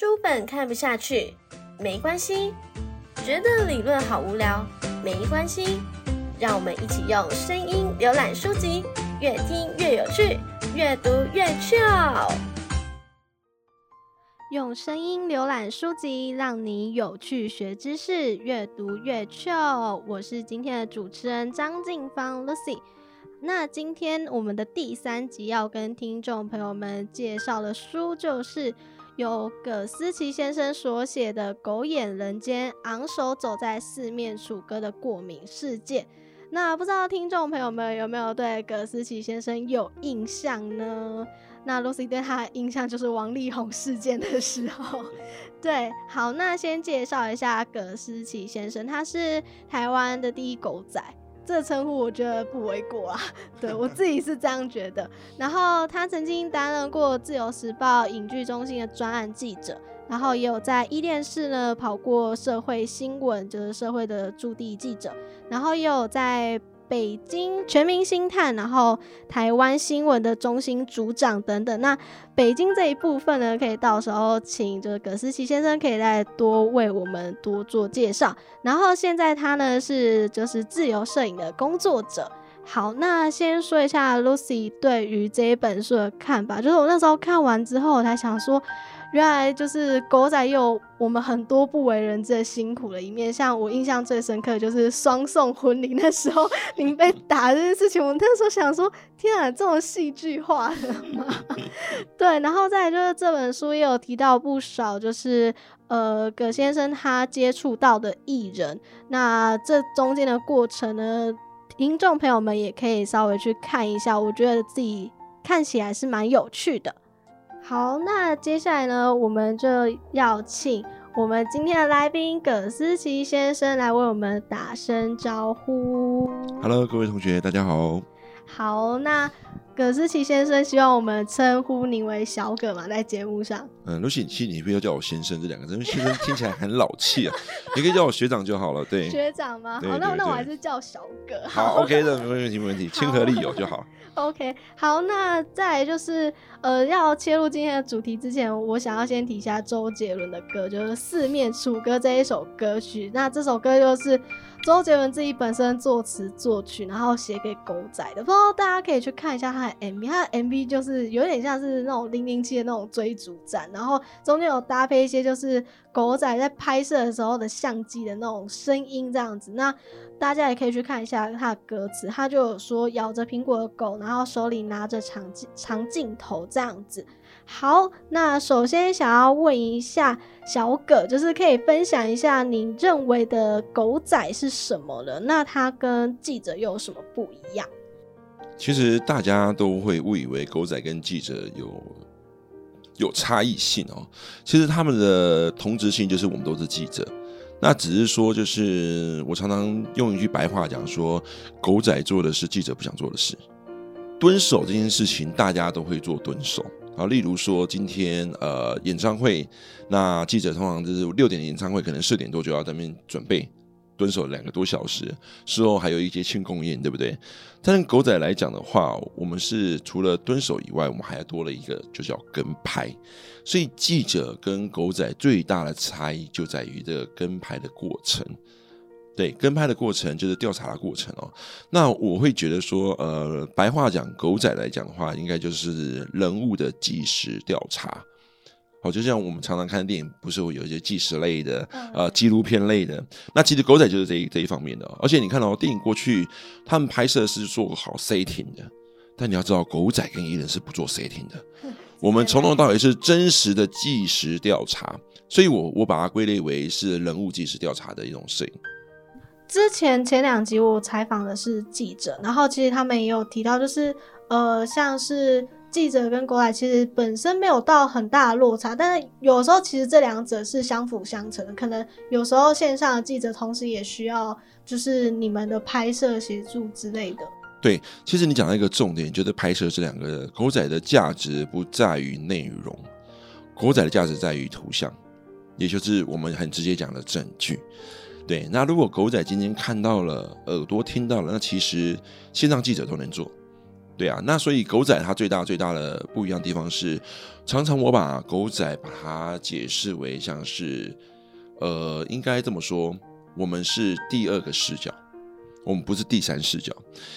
书本看不下去，没关系；觉得理论好无聊，没关系。让我们一起用声音浏览书籍，越听越有趣，越读越趣哦。用声音浏览书籍，让你有趣学知识，越读越趣哦。我是今天的主持人张静芳 Lucy。那今天我们的第三集要跟听众朋友们介绍的书，就是由葛思琪先生所写的《狗眼人间：昂首走在四面楚歌的过敏世界》。那不知道听众朋友们有没有对葛思琪先生有印象呢？那 Lucy 对他的印象就是王力宏事件的时候。对，好，那先介绍一下葛思琪先生，他是台湾的第一狗仔。这称呼我觉得不为过啊，对我自己是这样觉得。然后他曾经担任过《自由时报》影剧中心的专案记者，然后也有在伊甸市呢跑过社会新闻，就是社会的驻地记者，然后也有在。北京全民星探，然后台湾新闻的中心组长等等。那北京这一部分呢，可以到时候请就是葛思琪先生可以再多为我们多做介绍。然后现在他呢是就是自由摄影的工作者。好，那先说一下 Lucy 对于这一本书的看法，就是我那时候看完之后，我才想说。原来就是狗仔有我们很多不为人知的辛苦的一面，像我印象最深刻的就是双送婚礼那时候，您被打这件事情，我那时候想说，天啊，这种戏剧化的吗？对，然后再就是这本书也有提到不少，就是呃葛先生他接触到的艺人，那这中间的过程呢，听众朋友们也可以稍微去看一下，我觉得自己看起来是蛮有趣的。好，那接下来呢，我们就要请我们今天的来宾葛思琪先生来为我们打声招呼。Hello，各位同学，大家好。好，那葛思琪先生希望我们称呼您为小葛嘛，在节目上。嗯，Lucy，其实你不要叫我先生这两个字，因为先生听起来很老气啊。你可以叫我学长就好了，对。学长吗？好，那那我还是叫小葛。好，OK 的，没问题，没问题，亲和力有就好。OK，好，那再就是呃，要切入今天的主题之前，我想要先提一下周杰伦的歌，就是《四面楚歌》这一首歌曲。那这首歌就是周杰伦自己本身作词作曲，然后写给狗仔的。不知道大家可以去看一下他的 MV，他的 MV 就是有点像是那种零零七的那种追逐战，然后中间有搭配一些就是狗仔在拍摄的时候的相机的那种声音这样子。那大家也可以去看一下他的歌词，他就有说咬着苹果的狗，然后手里拿着长镜长镜头这样子。好，那首先想要问一下小葛，就是可以分享一下你认为的狗仔是什么了？那他跟记者又有什么不一样？其实大家都会误以为狗仔跟记者有有差异性哦，其实他们的同质性就是我们都是记者。那只是说，就是我常常用一句白话讲说，狗仔做的是记者不想做的事。蹲守这件事情，大家都会做蹲守。好，例如说今天呃演唱会，那记者通常就是六点的演唱会，可能四点多就要在那边准备。蹲守两个多小时，事后还有一些庆功宴，对不对？但是狗仔来讲的话，我们是除了蹲守以外，我们还多了一个，就叫跟拍。所以记者跟狗仔最大的差异就在于这个跟拍的过程。对，跟拍的过程就是调查的过程哦。那我会觉得说，呃，白话讲，狗仔来讲的话，应该就是人物的即时调查。好，就像我们常常看电影，不是会有一些纪实类的、呃纪录片类的。那其实狗仔就是这一这一方面的。而且你看到电影过去，他们拍摄是做好 setting 的，但你要知道，狗仔跟艺人是不做 setting 的。我们从头到尾是真实的纪实调查，所以我我把它归类为是人物纪实调查的一种摄影。之前前两集我采访的是记者，然后其实他们也有提到，就是呃像是。记者跟狗仔其实本身没有到很大的落差，但是有时候其实这两者是相辅相成的。可能有时候线上的记者同时也需要就是你们的拍摄协助之类的。对，其实你讲到一个重点，就是拍摄这两个狗仔的价值不在于内容，狗仔的价值在于图像，也就是我们很直接讲的证据。对，那如果狗仔今天看到了，耳朵听到了，那其实线上记者都能做。对啊，那所以狗仔它最大最大的不一样的地方是，常常我把狗仔把它解释为像是，呃，应该这么说，我们是第二个视角，我们不是第三视角。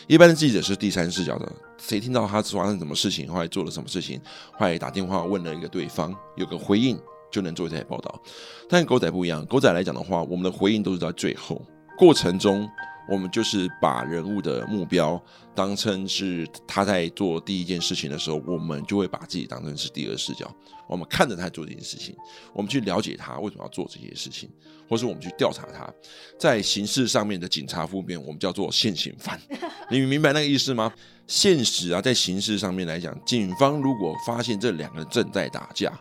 一般的记者是第三视角的，谁听到他发生什么事情，后来做了什么事情，后来打电话问了一个对方，有个回应就能做这些报道。但狗仔不一样，狗仔来讲的话，我们的回应都是在最后过程中。我们就是把人物的目标当成是他在做第一件事情的时候，我们就会把自己当成是第二视角。我们看着他做这件事情，我们去了解他为什么要做这些事情，或是我们去调查他。在刑事上面的警察负面，我们叫做现行犯。你明白那个意思吗？现实啊，在刑事上面来讲，警方如果发现这两个人正在打架。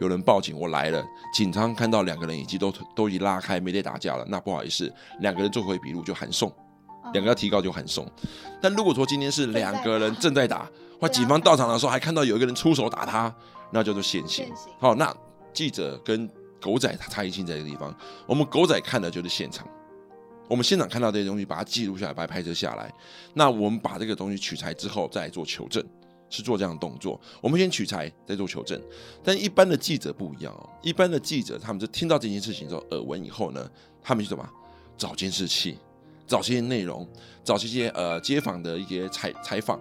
有人报警，我来了。警察看到两个人已经都都已拉开，没得打架了。那不好意思，两个人做回笔录就喊送，两个要提高就喊送。但如果说今天是两个人正在打，或警方到场的时候还看到有一个人出手打他，那叫做现行。好，那记者跟狗仔他差异性在这个地方。我们狗仔看的就是现场，我们现场看到这些东西，把它记录下来，把它拍摄下来。那我们把这个东西取材之后，再做求证。是做这样的动作，我们先取材，再做求证。但一般的记者不一样哦，一般的记者他们就听到这件事情之后耳闻以后呢，他们去什么？找监视器，找这些内容，找这些呃街坊的一些采采访，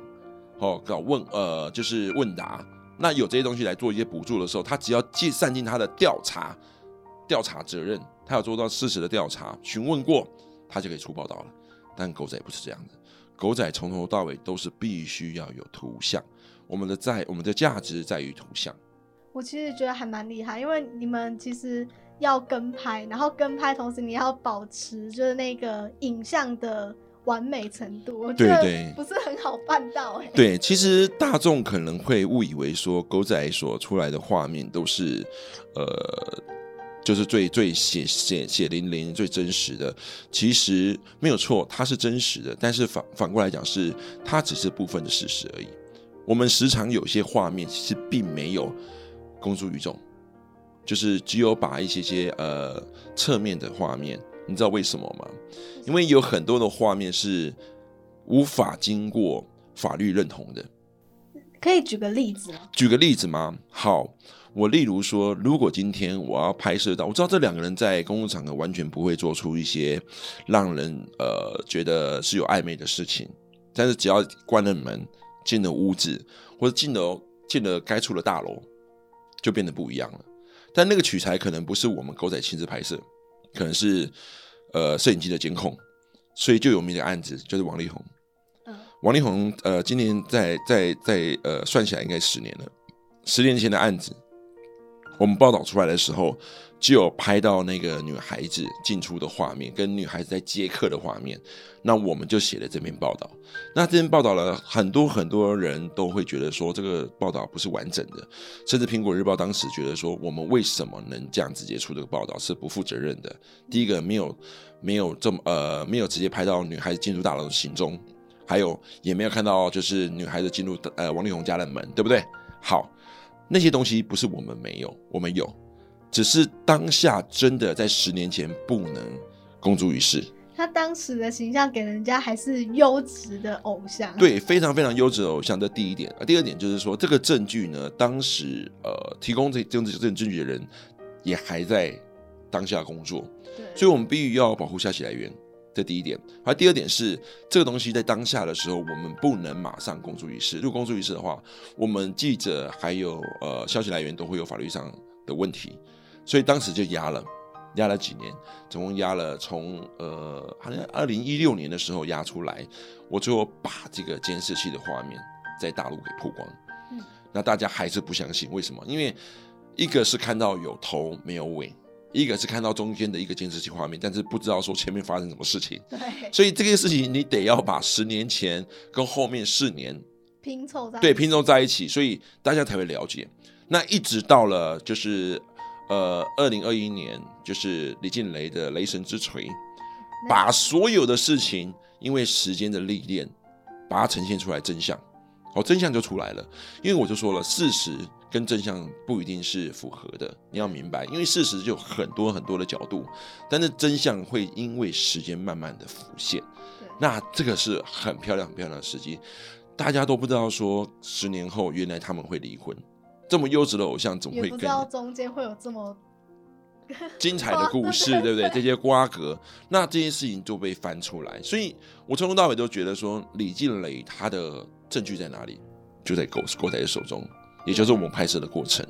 哦，搞问呃就是问答。那有这些东西来做一些补助的时候，他只要尽善尽他的调查调查责任，他要做到事实的调查，询问过，他就可以出报道了。但狗仔不是这样的，狗仔从头到尾都是必须要有图像。我们的在我们的价值在于图像。我其实觉得还蛮厉害，因为你们其实要跟拍，然后跟拍同时你要保持就是那个影像的完美程度，我觉得不是很好办到哎。对，其实大众可能会误以为说狗仔所出来的画面都是呃，就是最最血血血淋淋、最真实的。其实没有错，它是真实的，但是反反过来讲，是它只是部分的事实而已。我们时常有些画面其实并没有公诸于众，就是只有把一些些呃侧面的画面，你知道为什么吗？因为有很多的画面是无法经过法律认同的。可以举个例子吗？举个例子吗？好，我例如说，如果今天我要拍摄到，我知道这两个人在公共场合完全不会做出一些让人呃觉得是有暧昧的事情，但是只要关了门。进了屋子，或者进了进了该处的大楼，就变得不一样了。但那个取材可能不是我们狗仔亲自拍摄，可能是呃摄影机的监控。所以就有名的案子就是王力宏。嗯，王力宏呃，今年在在在呃算起来应该十年了。十年前的案子，我们报道出来的时候。就有拍到那个女孩子进出的画面，跟女孩子在接客的画面，那我们就写了这篇报道。那这篇报道了很多很多人都会觉得说这个报道不是完整的，甚至苹果日报当时觉得说我们为什么能这样直接出这个报道是不负责任的。第一个没有没有这么呃没有直接拍到女孩子进入大楼的行踪，还有也没有看到就是女孩子进入呃王力宏家的门，对不对？好，那些东西不是我们没有，我们有。只是当下真的在十年前不能公诸于世。他当时的形象给人家还是优质的偶像，对，非常非常优质的偶像。这第一点，第二点就是说，这个证据呢，当时呃提供这这种这种证据的人也还在当下工作，对，所以我们必须要保护消息来源。这第一点。而第二点是，这个东西在当下的时候，我们不能马上公诸于世。如果公诸于世的话，我们记者还有呃消息来源都会有法律上的问题。所以当时就压了，压了几年，总共压了从呃，好像二零一六年的时候压出来，我最后把这个监视器的画面在大陆给曝光。嗯，那大家还是不相信，为什么？因为一个是看到有头没有尾，一个是看到中间的一个监视器画面，但是不知道说前面发生什么事情。对，所以这件事情你得要把十年前跟后面四年拼凑在对拼凑在一起，所以大家才会了解。那一直到了就是。呃，二零二一年就是李静雷的雷神之锤，把所有的事情因为时间的历练，把它呈现出来真相，哦，真相就出来了。因为我就说了，事实跟真相不一定是符合的，你要明白，因为事实就很多很多的角度，但是真相会因为时间慢慢的浮现。那这个是很漂亮很漂亮的时机。大家都不知道说十年后原来他们会离婚，这么优质的偶像怎么会不知道中间会有这么 精彩的故事，对不对？这些瓜葛，那这些事情就被翻出来。所以我从头到尾都觉得说，李静蕾她的证据在哪里？就在狗狗仔的手中，也就是我们拍摄的过程。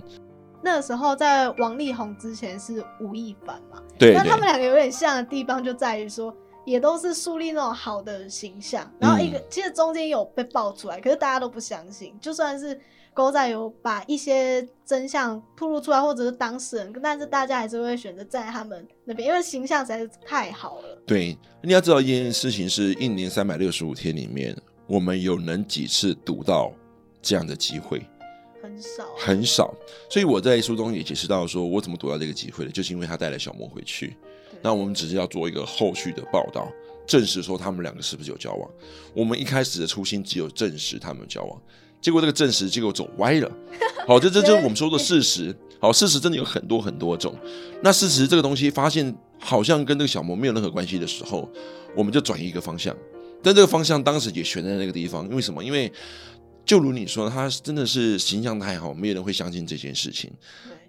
那个时候在王力宏之前是吴亦凡嘛，对对那他们两个有点像的地方就在于说，也都是树立那种好的形象，然后一个、其实中间有被爆出来，可是大家都不相信，就算是狗仔有把一些真相吐露出来，或者是当事人，但是大家还是会选择站在他们那边，因为形象实在是太好了。对，你要知道一件事情是，一年三百六十五天里面，我们有能几次读到这样的机会？很少，很少。所以我在书中也解释到，说我怎么读到这个机会的，就是因为他带了小莫回去。那我们只是要做一个后续的报道，证实说他们两个是不是有交往。我们一开始的初心只有证实他们有交往，结果这个证实结果走歪了。好，这这这是我们说的事实。好，事实真的有很多很多种。那事实这个东西发现好像跟这个小魔没有任何关系的时候，我们就转移一个方向。但这个方向当时也悬在那个地方，因为什么？因为就如你说，他真的是形象太好，没有人会相信这件事情。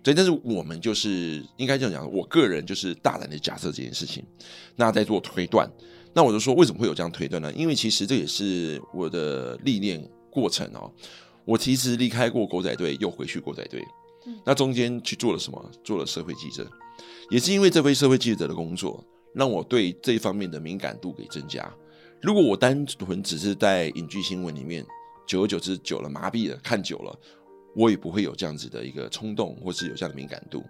对，对，但是我们就是应该这样讲，我个人就是大胆的假设这件事情，那在做推断。那我就说，为什么会有这样推断呢？因为其实这也是我的历练过程哦。我其实离开过狗仔队，又回去狗仔队嗯，那中间去做了什么？做了社会记者，也是因为这位社会记者的工作，让我对这一方面的敏感度给增加。如果我单纯只是在影剧新闻里面，久而久之久了麻痹了，看久了，我也不会有这样子的一个冲动，或是有这样的敏感度。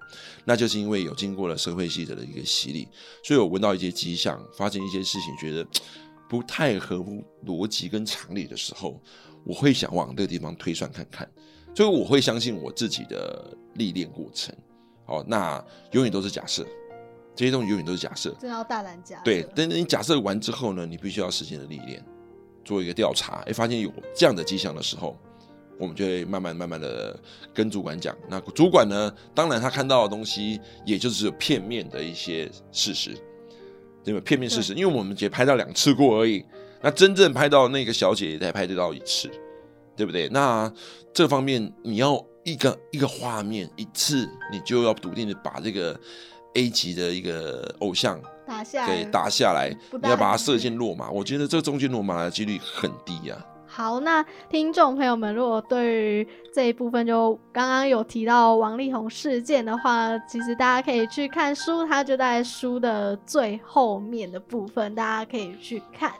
那就是因为有经过了社会记者的一个洗礼，所以我闻到一些迹象，发生一些事情，觉得不太合乎逻辑跟常理的时候，我会想往这个地方推算看看。所以我会相信我自己的历练过程。好，那永远都是假设，这些东西永远都是假设。真的要大胆假设。对，但是你假设完之后呢，你必须要实践的历练，做一个调查，哎，发现有这样的迹象的时候，我们就会慢慢慢慢的跟主管讲。那主管呢，当然他看到的东西，也就是只有片面的一些事实，对吧？片面事实，因为我们只拍到两次过而已，那真正拍到那个小姐也才拍得到一次，对不对？那这方面你要一个一个画面一次，你就要笃定的把这个 A 级的一个偶像打下来给打下来，你要把它射进落马，我觉得这中间落马的几率很低呀、好，那听众朋友们，如果对于这一部分就刚刚有提到王力宏事件的话，其实大家可以去看书，它就在书的最后面的部分，大家可以去看。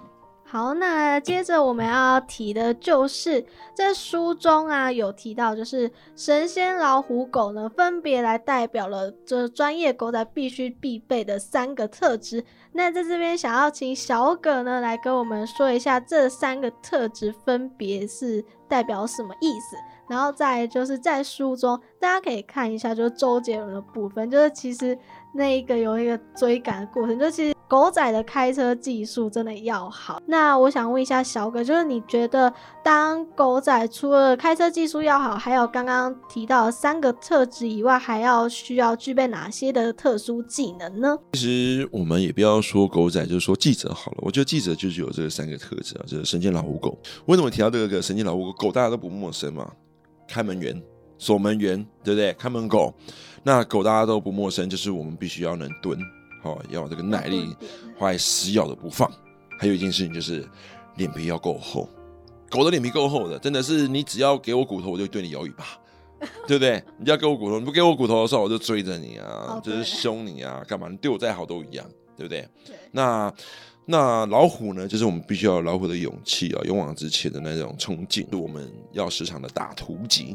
好，那接着我们要提的就是在书中啊有提到，就是神仙、老虎、狗呢，分别来代表了这专业狗仔必须必备的三个特质。那在这边想要请小葛呢来跟我们说一下这三个特质分别是代表什么意思，然后再就是在书中大家可以看一下，就是周杰伦的部分，就是其实那一个有一个追赶的过程，就其实狗仔的开车技术真的要好。那我想问一下小葛，就是你觉得当狗仔除了开车技术要好，还有刚刚提到三个特质以外，还要需要具备哪些的特殊技能呢？其实我们也不要说狗仔，就是说记者好了。我觉得记者就是有这三个特质啊，就是神经老虎狗。为什么提到这个神经老虎狗？狗大家都不陌生嘛，开门员、守门员，对不对？看门狗，那狗大家都不陌生，就是我们必须要能蹲，好、要有这个耐力，还死咬的不放。还有一件事情就是脸皮要够厚，狗的脸皮够厚的，真的是你只要给我骨头，我就对你摇尾巴。对不对？你要给我骨头，你不给我骨头的时候，我就追着你啊，就是凶你啊，干嘛？你对我再好都一样，对不对？对那那老虎呢？就是我们必须要有老虎的勇气啊，勇往直前的那种冲劲。我们要时常的打突击，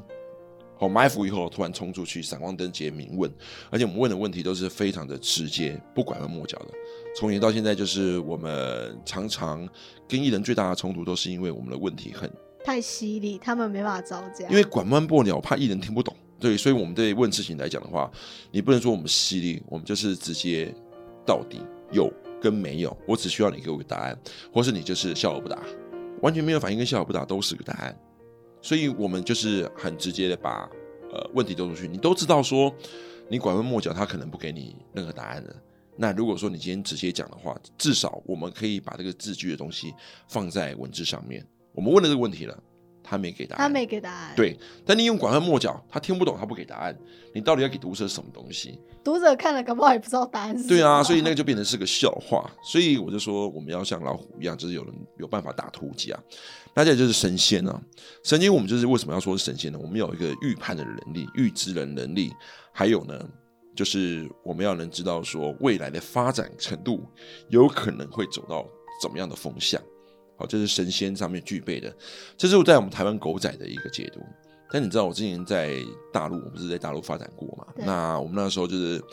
好埋伏以后突然冲出去，闪光灯直接明问，而且我们问的问题都是非常的直接，不拐弯抹角的。从前到现在，就是我们常常跟艺人最大的冲突，都是因为我们的问题很太犀利，他们没办法招架。因为拐弯抹角，怕艺人听不懂。对，所以我们对问事情来讲的话，你不能说我们犀利，我们就是直接到底有跟没有，我只需要你给我个答案，或是你就是笑而不答，完全没有反应跟笑而不答都是个答案。所以我们就是很直接的把呃问题丢出去，你都知道说你拐弯抹角，他可能不给你任何答案的。那如果说你今天直接讲的话，至少我们可以把这个字句的东西放在文字上面，我们问了这个问题了，他没给答案，他没给答案。，对，但你用拐弯抹角，他听不懂，他不给答案，你到底要给读者什么东西？读者看了，搞不好也不知道答案是什么。对啊，所以那个就变成是个笑话。所以我就说，我们要像老虎一样，就是有人有办法打突击啊。那这就是神仙啊！神仙，我们就是为什么要说是神仙呢？我们有一个预判的能力、预知的能力，还有呢，就是我们要能知道说未来的发展程度有可能会走到怎么样的风向。好，这是神仙上面具备的，这是在我们台湾狗仔的一个解读。但你知道我之前在大陆，我不是在大陆发展过嘛？那我们那时候就是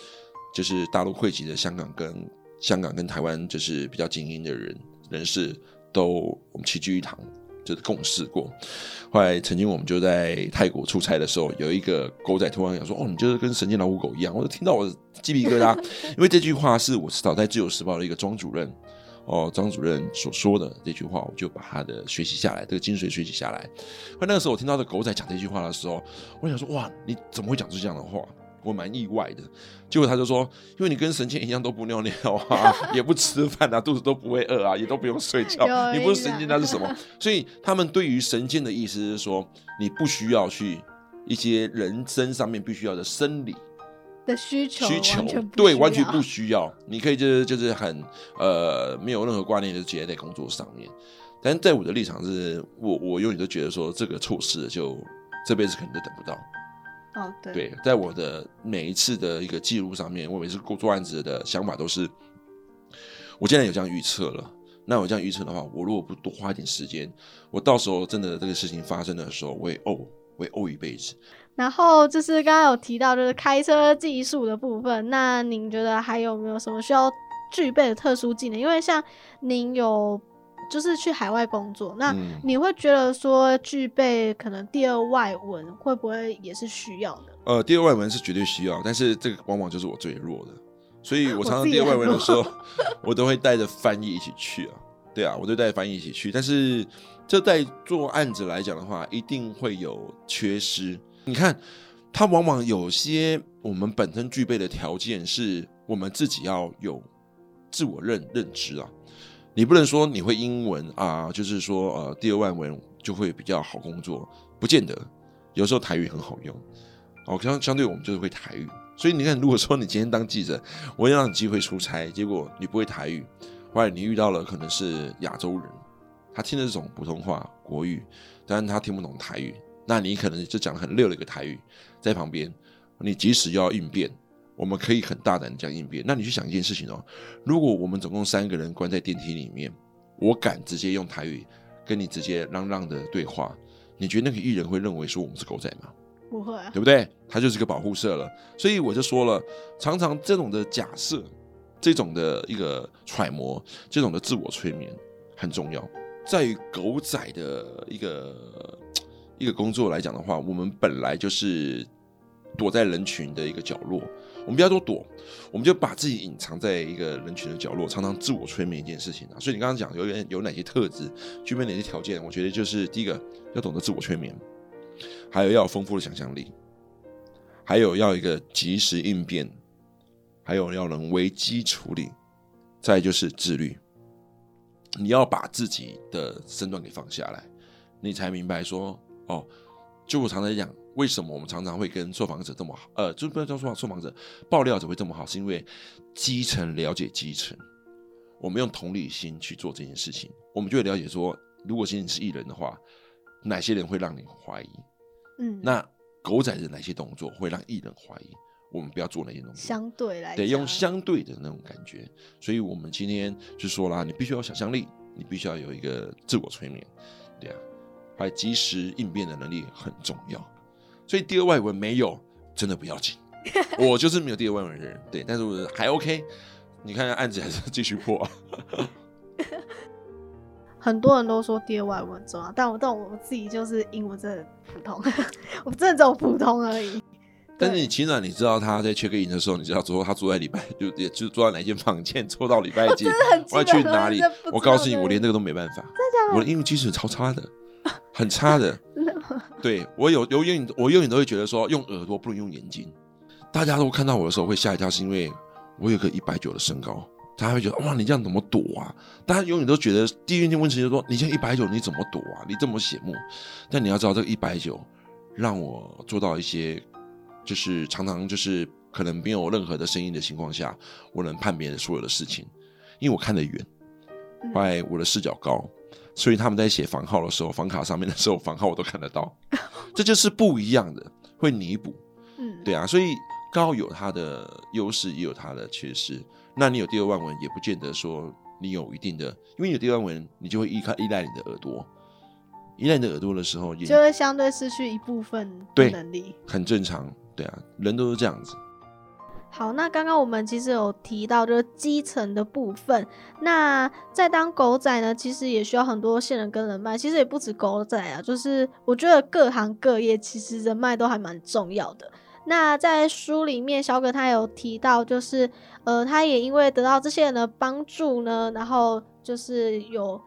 就是大陆汇集的香港跟香港跟台湾就是比较精英的人人士都我们齐聚一堂，就是共事过。后来曾经我们就在泰国出差的时候，有一个狗仔突然讲说：“哦，你就是跟神经老虎狗一样。”我就听到我鸡皮疙瘩，因为这句话是我早在《自由时报》的一个庄主任。哦，张主任所说的这句话，我就把他的学习下来，这个精髓学习下来。后来那个时候，我听到这狗仔讲这句话的时候，我想说，哇，你怎么会讲出这样的话？我蛮意外的。结果他就说，因为你跟神仙一样都不尿尿啊，也不吃饭啊，肚子都不会饿啊，也都不用睡觉，你不是神仙那是什么？所以他们对于神仙的意思是说，你不需要去一些人身上面必须要的生理的需求需求对，完全不需要。你可以就是就是很呃没有任何挂念，就直接在工作上面。但是在我的立场是，我我永远都觉得说这个措施就这辈子可能都等不到。哦，对，对，在我的每一次的一个记录上面，我每次做做案子的想法都是，我既然有这样预测了，那我这样预测的话，我如果不多花一点时间，我到时候真的这个事情发生的时候，我也哦，我也哦一辈子。然后就是刚刚有提到，就是开车技术的部分。那您觉得还有没有什么需要具备的特殊技能？因为像您有就是去海外工作，那嗯你会觉得说具备可能第二外文会不会也是需要的？呃，第二外文是绝对需要，但是这个往往就是我最弱的，所以我常常第二外文的时候，我都会带着翻译一起去啊。对啊，我就带着翻译一起去，但是这在做案子来讲的话，一定会有缺失。你看，它往往有些我们本身具备的条件，是我们自己要有自我认认知啊。你不能说你会英文啊，就是说呃第二外文就会比较好工作，不见得。有时候台语很好用。哦，相相对我们就是会台语，所以你看，如果说你今天当记者，我要让你机会出差，结果你不会台语，或者你遇到了可能是亚洲人，他听的这种普通话国语，但是他听不懂台语，那你可能就讲得很溜的一个台语在旁边，你即使要应变，我们可以很大胆的讲应变。那你去想一件事情哦，如果我们总共三个人关在电梯里面，我敢直接用台语跟你直接嚷嚷的对话，你觉得那个艺人会认为说我们是狗仔吗？不会啊，对不对？他就是个保护色了。所以我就说了，常常这种的假设，这种的一个揣摩，这种的自我催眠很重要。在于狗仔的一个一个工作来讲的话，我们本来就是躲在人群的一个角落，我们不要多躲，我们就把自己隐藏在一个人群的角落，常常自我催眠一件事情啊。所以你刚刚讲有点有哪些特质，具备哪些条件？我觉得就是第一个要懂得自我催眠。还有要丰富的想象力，还有要一个及时应变，还有要能危机处理，再就是自律。你要把自己的身段给放下来，你才明白说，哦，就我常常讲，为什么我们常常会跟受访者这么好，呃，就不要叫受受访者，爆料者会这么好，是因为基层了解基层，我们用同理心去做这件事情，我们就会了解说，如果今天是艺人的话，哪些人会让你怀疑？嗯，那狗仔的哪些动作会让艺人怀疑？我们不要做那些动作，相对来得用相对的那种感觉。所以我们今天就说啦，你必须要有想象力，你必须要有一个自我催眠，对啊，还及时应变的能力很重要。所以第二外文没有，真的不要紧。我就是没有第二外文的人，对，但是我还 OK。你看案子还是继续破、啊。很多人都说第二外文重要，但我但我自己就是英文真的普通，我真的只有普通而已。但是你起码你知道他在 check in 的时候，你知道说他住在礼拜就也就住在哪间房间，抽到礼拜几，我要去哪里？我告诉你，我连这个都没办法。我的英语基础超差的，很差的。对我有有永远我永远都会觉得说，用耳朵不能用眼睛。大家都看到我的时候会吓一跳，是因为我有个一百九的身高，大家会觉得哇，你这样怎么躲啊？大家永远都觉得第一件问题就是说，你现在一百九，你怎么躲啊？你这么醒目，但你要知道，这个一百九让我做到一些，就是常常就是可能没有任何的声音的情况下，我能判别所有的事情，因为我看得远，外我的视角高，所以他们在写房号的时候，房卡上面的时候，房号我都看得到，这就是不一样的，会弥补。嗯，对啊，所以高有它的优势，也有它的缺失。那你有第二万文，也不见得说你有一定的，因为有第二万文，你就会依靠依赖你的耳朵，依赖你的耳朵的时候，就会相对失去一部分能力，很正常，对啊，人都是这样子。好，那刚刚我们其实有提到就是基层的部分，那在当狗仔呢，其实也需要很多线人跟人脉，其实也不止狗仔啊，就是我觉得各行各业其实人脉都还蛮重要的。那在书里面，小葛他有提到，就是呃，他也因为得到这些人的帮助呢，然后就是有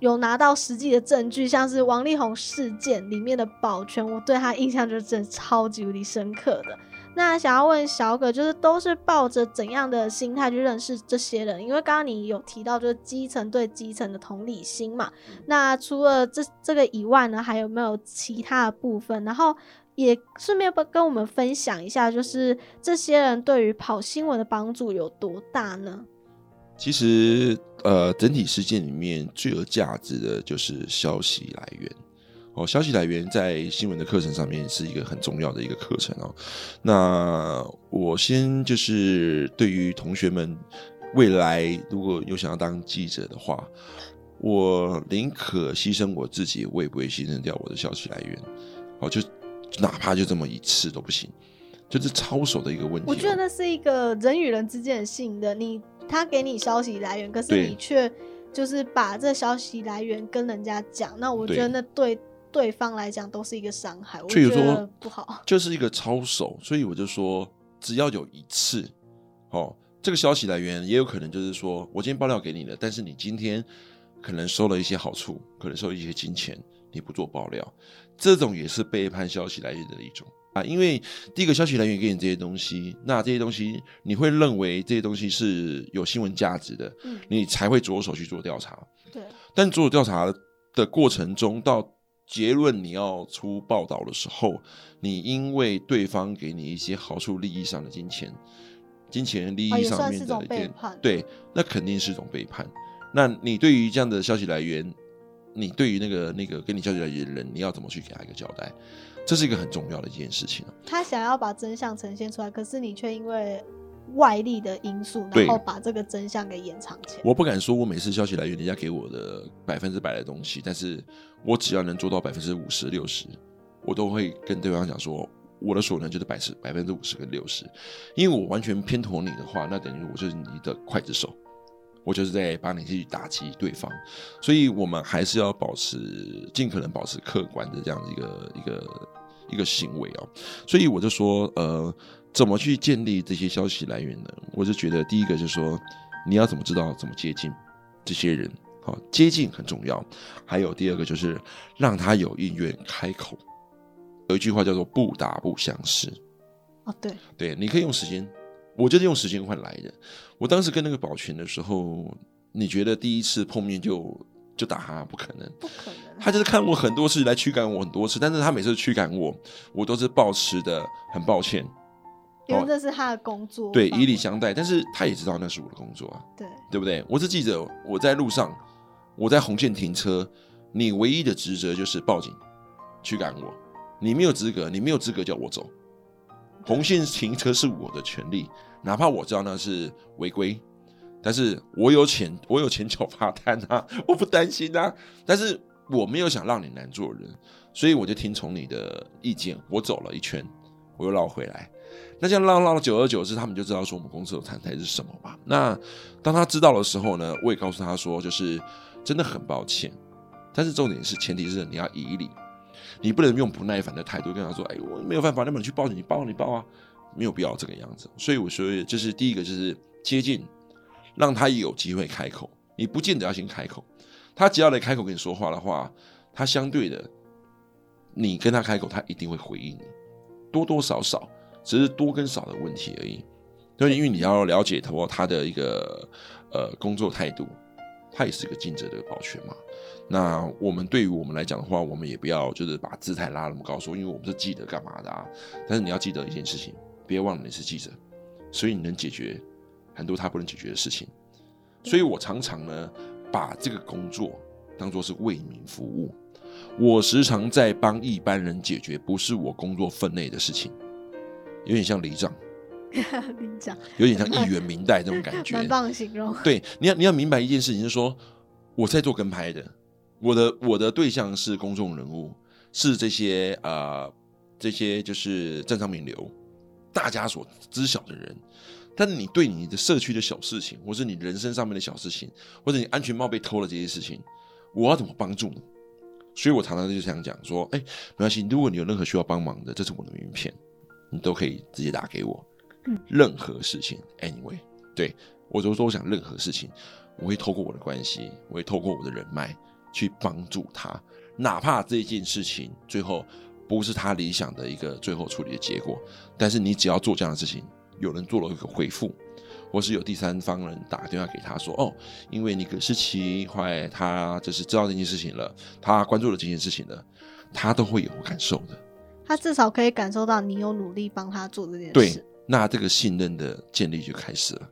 有拿到实际的证据，像是王力宏事件里面的保全，我对他印象就是真的超级无敌深刻的。那想要问小葛，就是都是抱着怎样的心态去认识这些人？因为刚刚你有提到，就是基层对基层的同理心嘛。那除了这这个以外呢，还有没有其他的部分？然后。也顺便不跟我们分享一下，就是这些人对于跑新闻的帮助有多大呢？其实，呃，整体事件里面最有价值的就是消息来源哦。消息来源在新闻的课程上面是一个很重要的一个课程哦。那我先就是对于同学们未来如果有想要当记者的话，我宁可牺牲我自己，我也不会牺牲掉我的消息来源。哦，就。哪怕就这么一次都不行，就是操守的一个问题。我觉得那是一个人与人之间的信任，你他给你消息来源，可是你却就是把这消息来源跟人家讲，那我觉得那对对方来讲都是一个伤害。我觉得不好，就是一个操守。所以我就说，只要有一次，哦，这个消息来源也有可能就是说我今天爆料给你了，但是你今天可能收了一些好处，可能收一些金钱。你不做爆料，这种也是背叛消息来源的一种啊。因为第一个消息来源给你这些东西，那这些东西你会认为这些东西是有新闻价值的，嗯，你才会着手去做调查。对，但做调查的过程中，到结论你要出报道的时候，你因为对方给你一些好处、利益上的金钱、金钱利益上面的背叛，对，那肯定是一种背叛。那你对于这样的消息来源？你对于那个那个跟你交流的人，你要怎么去给他一个交代？这是一个很重要的一件事情他想要把真相呈现出来，可是你却因为外力的因素，然后把这个真相给掩藏起来。我不敢说我每次消息来源人家给我的百分之百的东西，但是我只要能做到百分之五十六十，我都会跟对方讲说，我的所能就是百十百分之五十跟六十，因为我完全偏妥你的话，那等于我就是你的刽子手。我就是在帮你去打击对方，所以我们还是要保持尽可能保持客观的这样的一个一个一个行为哦。所以我就说，呃，怎么去建立这些消息来源呢？我就觉得第一个就是说，你要怎么知道怎么接近这些人？好，接近很重要。还有第二个就是让他有意愿开口。有一句话叫做“不打不相识”。哦，对，对，你可以用时间。我就是用时间换来的。我当时跟那个保全的时候，你觉得第一次碰面就就打他不可能？不可能。他就是看我很多次来驱赶我很多次，但是他每次驱赶我，我都是保持的很抱歉，因为这是他的工作。对，以礼相待。但是他也知道那是我的工作啊。对，对不对？我是记者，我在路上，我在红线停车，你唯一的职责就是报警驱赶我。你没有资格，你没有资格叫我走。红线停车是我的权利，哪怕我知道那是违规，但是我有钱，我有钱缴罚单啊，我不担心啊。但是我没有想让你难做人，所以我就听从你的意见，我走了一圈，我又绕回来。那这样绕绕久而久之，他们就知道说我们公司的谈台是什么嘛。那当他知道的时候呢，我也告诉他说，就是真的很抱歉，但是重点是前提是你要以礼。你不能用不耐烦的态度跟他说：“哎，我没有办法，那么你去报警，你报你报啊，没有必要这个样子。”所以我说，就是第一个就是接近，让他有机会开口。你不见得要先开口，他只要来开口跟你说话的话，他相对的，你跟他开口，他一定会回应你，多多少少只是多跟少的问题而已。就是因为你要了解他他的一个呃工作态度，他也是个尽责的保全嘛。那我们对于我们来讲的话，我们也不要就是把姿态拉那么高，说因为我们是记者干嘛的啊？但是你要记得一件事情，别忘了你是记者，所以你能解决很多他不能解决的事情。所以我常常呢把这个工作当做是为民服务，我时常在帮一般人解决不是我工作分内的事情，有点像里长，里长有点像议员明代这种感觉。蛮棒的形容。对，你要你要明白一件事情，就是说我在做跟拍的，我的我的对象是公众人物，是这些呃这些就是政商名流，大家所知晓的人。但你对你的社区的小事情，或是你人生上面的小事情，或者你安全帽被偷了这些事情，我要怎么帮助你？所以我常常就想讲说，哎，没关系，如果你有任何需要帮忙的，这是我的名片，你都可以直接打给我。嗯，任何事情，anyway，对我就说，我想任何事情，我会透过我的关系，我会透过我的人脉去帮助他，哪怕这件事情最后不是他理想的一个最后处理的结果，但是你只要做这样的事情。有人做了一个回复，或是有第三方人打电话给他说：“哦，因为你葛世奇后来他就是知道这件事情了，他关注了这件事情了，他都会有感受的。他至少可以感受到你有努力帮他做这件事。对，那这个信任的建立就开始了，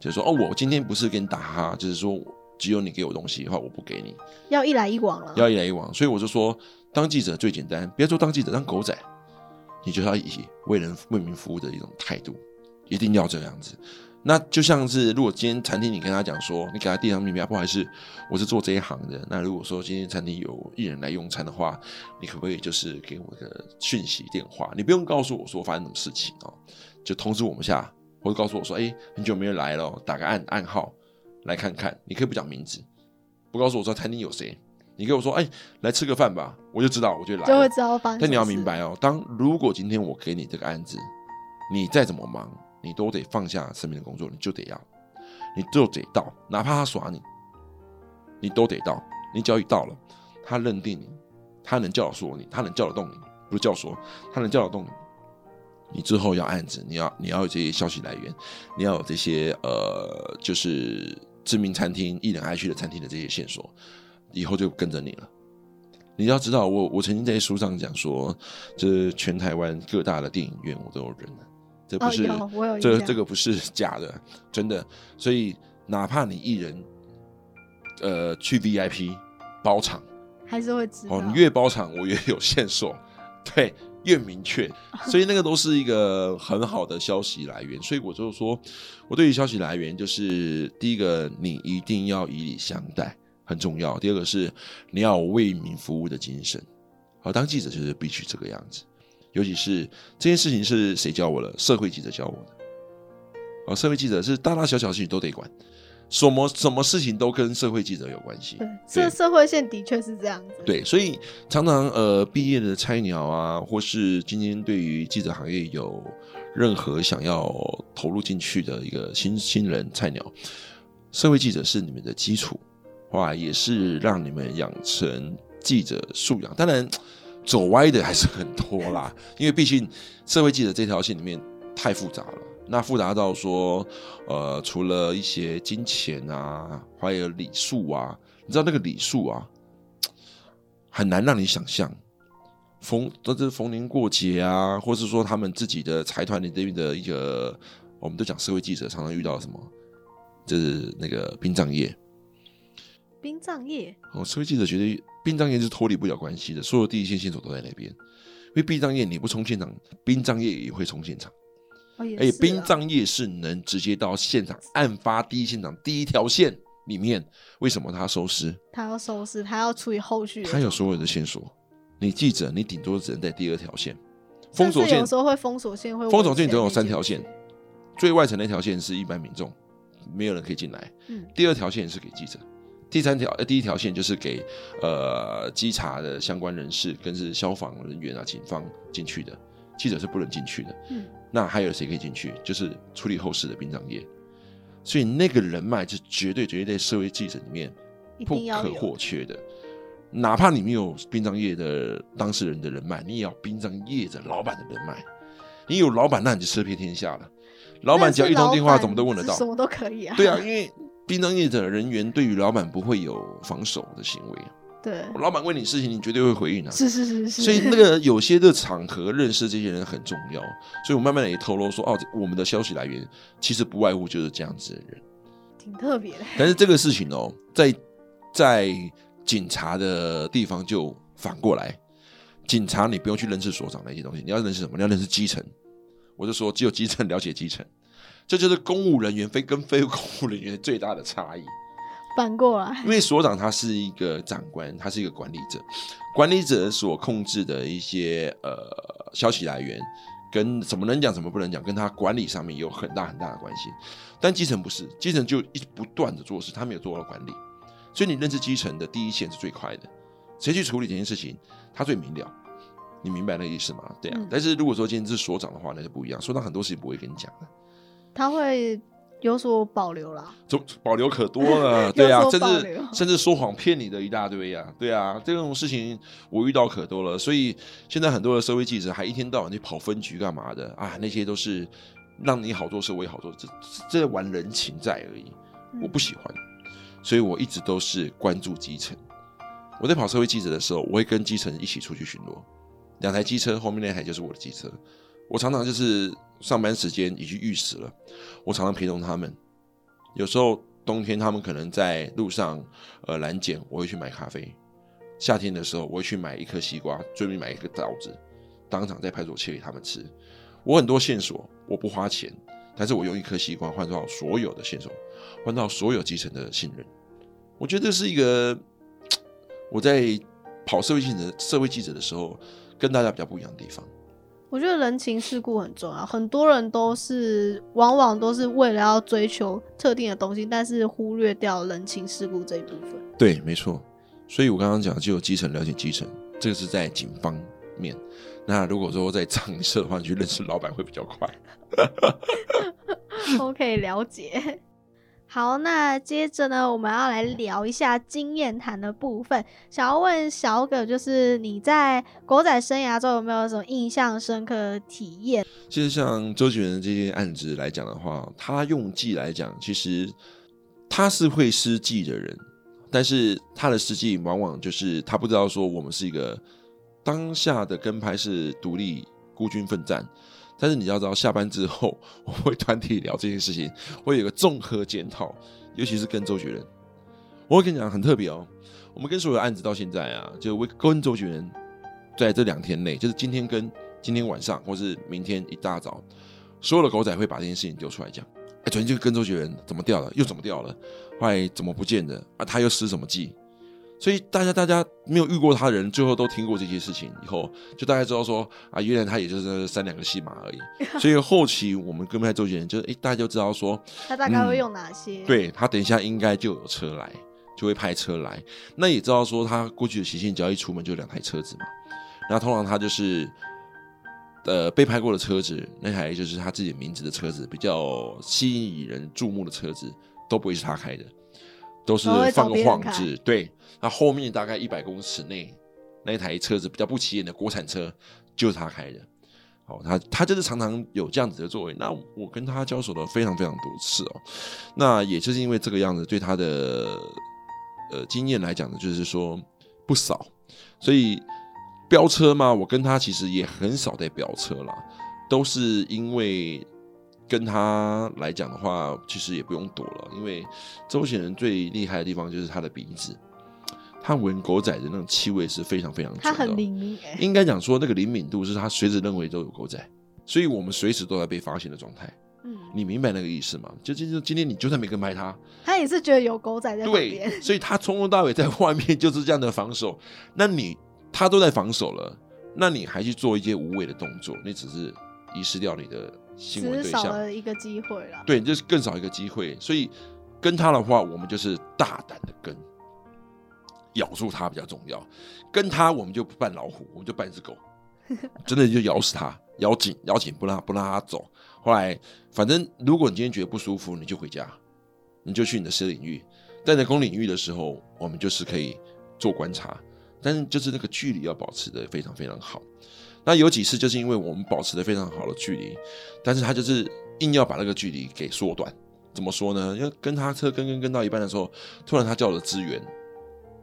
就是说哦，我今天不是跟你打哈，就是说只有你给我东西的话，我不给你，要一来一往了，要一来一往。所以我就说，当记者最简单，别说当记者，当狗仔，你就要以为人为民服务的一种态度。”一定要这样子，那就像是如果今天餐厅你跟他讲说，你给他递张名片，不好意思，我是做这一行的。那如果说今天餐厅有艺人来用餐的话，你可不可以就是给我个讯息电话？你不用告诉我说发生什么事情哦，就通知我们下，或者告诉我说，哎，很久没有来了，打个暗暗号来看看。你可以不讲名字，不告诉我说餐厅有谁，你跟我说，哎，来吃个饭吧，我就知道，我就来，就会知道。但你要明白哦，当如果今天我给你这个案子，你再怎么忙。你都得放下身边的工作，你就得要，你就得到，哪怕他耍你，你都得到。你只要一到了，他认定你，他能叫得说你，他能叫得动你，不是叫说，他能叫得动你。你之后要案子，你要你要有这些消息来源，你要有这些呃，就是知名餐厅、艺人爱去的餐厅的这些线索，以后就跟着你了。你要知道，我我曾经在书上讲说，这全台湾各大的电影院，我都有人。这不是，这这个不是 假的，真的。所以哪怕你一人，呃，去 VIP 包场，还是会知道。哦，你越包场，我越有线索，对，越明确。所以那个都是一个很好的消息来源。所以我就说，我对于消息来源，就是第一个，你一定要以礼相待，很重要。第二个是你要为民服务的精神。好，当记者就是必须这个样子。尤其是这件事情是谁教我的？社会记者教我的。哦，社会记者是大大小小事情都得管，什么什么事情都跟社会记者有关系。对，这社会线的确是这样子。对，所以常常呃，毕业的菜鸟啊，或是今天对于记者行业有任何想要投入进去的一个新新人菜鸟，社会记者是你们的基础，哇，也是让你们养成记者素养。当然。走歪的还是很多啦，因为毕竟社会记者这条线里面太复杂了，那复杂到说，呃，除了一些金钱啊，还有礼数啊，你知道那个礼数啊，很难让你想象，逢都是逢年过节啊，或是说他们自己的财团里边的一个，我们都讲社会记者常常遇到什么，就是那个殡葬业。殡葬业，哦，社会记者觉得殡葬业是脱离不了关系的，所有第一线线索都在那边。因为殡葬业你不冲现场，殡葬业也会冲现场。而且殡葬业是能直接到现场，案发第一现场第一条线里面。为什么他收尸？他要收尸，他要处理后续。他有所有的线索。你记者，你顶多只能在第二条线封锁线，有时候会封锁线，会封锁线总有三条线。最外层那条线是一般民众，没有人可以进来。嗯，第二条线是给记者。第三条呃，第一条线就是给呃稽查的相关人士，跟是消防人员啊、警方进去的，记者是不能进去的。嗯，那还有谁可以进去？就是处理后事的殡葬业。所以那个人脉是绝对绝对在社会记者里面不可或缺的。哪怕你没有殡葬业的当事人的人脉，你也要殡葬业的老板的人脉。你有老板，那你就吃遍天下了。老板只要一通电话，怎么都问得到什。么都可以啊。对啊，因为殡葬业者人员对于老板不会有防守的行为，对，老板问你事情，你绝对会回应啊。是是是是。所以那个有些的场合认识这些人很重要，所以我慢慢的也透露说，哦，我们的消息来源其实不外乎就是这样子的人。挺特别的。但是这个事情哦，在在警察的地方就反过来，警察你不用去认识所长那些东西，你要认识什么？你要认识基层。我就说，只有基层了解基层，这就是公务人员非跟非公务人员最大的差异。反过来，因为所长他是一个长官，他是一个管理者，管理者所控制的一些呃消息来源，跟怎么能讲，怎么不能讲，跟他管理上面有很大很大的关系。但基层不是，基层就一直不断的做事，他没有做到管理，所以你认知基层的第一线是最快的，谁去处理这件事情，他最明了。你明白那个意思吗？对啊。嗯但是如果说今天是所长的话，那就不一样，所长很多事情不会跟你讲的。他会有所保留啦。总保留可多了，对啊，甚至甚至说谎骗你的一大堆呀、对啊，这种事情我遇到可多了，所以现在很多的社会记者还一天到晚去跑分局干嘛的啊？那些都是让你好做事，我也好做，这这这玩人情债而已，我不喜欢，所以我一直都是关注基层。我在跑社会记者的时候，我会跟基层一起出去巡逻，两台机车，后面那台就是我的机车。我常常就是上班时间已经预死了，我常常陪同他们。有时候冬天他们可能在路上呃拦检，我会去买咖啡；夏天的时候，我会去买一颗西瓜，顺便买一个枣子，当场在派出所切给他们吃。我很多线索，我不花钱，但是我用一颗西瓜换到所有的线索，换到所有基层的信任。我觉得这是一个我在跑社会记者社会记者的时候，跟大家比较不一样的地方。我觉得人情世故很重要，很多人都是往往都是为了要追求特定的东西，但是忽略掉人情世故这一部分。对，没错。所以我刚刚讲，就有基层了解基层，这个是在警方面。那如果说在葬仪社的话，你去认识老板会比较快。OK，了解。好，那接着呢，我们要来聊一下经验谈的部分。想要问小葛，就是你在狗仔生涯中有没有什么印象深刻的体验？其实像周杰伦这件案子来讲的话，他用计来讲，其实他是会施计的人，但是他的施计往往就是他不知道说我们是一个当下的跟拍是独立孤军奋战。但是你要知道，下班之后 我会团体聊这件事情，会有个综合检讨，尤其是跟周杰伦。我会跟你讲很特别哦，我们跟所有的案子到现在啊，就我跟周杰伦在这两天内，就是今天跟今天晚上，或是明天一大早，所有的狗仔会把这件事情丢出来讲。哎，昨天就跟周杰伦怎么掉了，又怎么掉了，后来怎么不见的啊？他又施什么计？所以大家大家没有遇过他的人，最后都听过这些事情以后，就大概知道说啊，原来他也就是三两个戏码而已。所以后期我们跟拍周杰伦，就是哎，大家就知道说，他大概会用哪些？，对他等一下应该就有车来，就会派车来。那也知道说他过去的习性，只要一出门就两台车子嘛。那通常他就是，呃，被拍过的车子，那台就是他自己名字的车子，比较吸引人注目的车子，都不会是他开的，都是放个晃字。对，那后面大概一百公尺内那一台车子比较不起眼的国产车，就是他开的。哦，他他就是常常有这样子的作为。那我跟他交手了非常非常多次哦。那也就是因为这个样子，对他的呃经验来讲呢，就是说不少。所以飙车嘛，我跟他其实也很少在飙车啦，都是因为跟他来讲的话，其实也不用躲了，因为周显人最厉害的地方就是他的鼻子，他闻狗仔的那种气味是非常非常准的哦。他很灵敏哎、应该讲说那个灵敏度是他随时认为都有狗仔，所以我们随时都在被发现的状态。嗯，你明白那个意思吗？就今天今天你就算没跟拍他，他也是觉得有狗仔在旁对边，，所以他从头到尾在外面就是这样的防守。那你他都在防守了，那你还去做一些无谓的动作，你只是遗失掉你的新闻只是少，了一个机会了。对，就是更少一个机会。所以跟他的话，我们就是大胆的跟，咬住他比较重要。跟他我们就不扮老虎，我们就扮只狗，真的就咬死他，咬紧咬紧，不让不让他走。后来反正如果你今天觉得不舒服，你就回家，你就去你的私领域。但在公领域的时候，我们就是可以做观察，但是就是那个距离要保持的非常非常好。那有几次就是因为我们保持的非常好的距离，但是他就是硬要把那个距离给缩短。怎么说呢？因为跟他车跟跟跟到一半的时候，突然他叫了支援。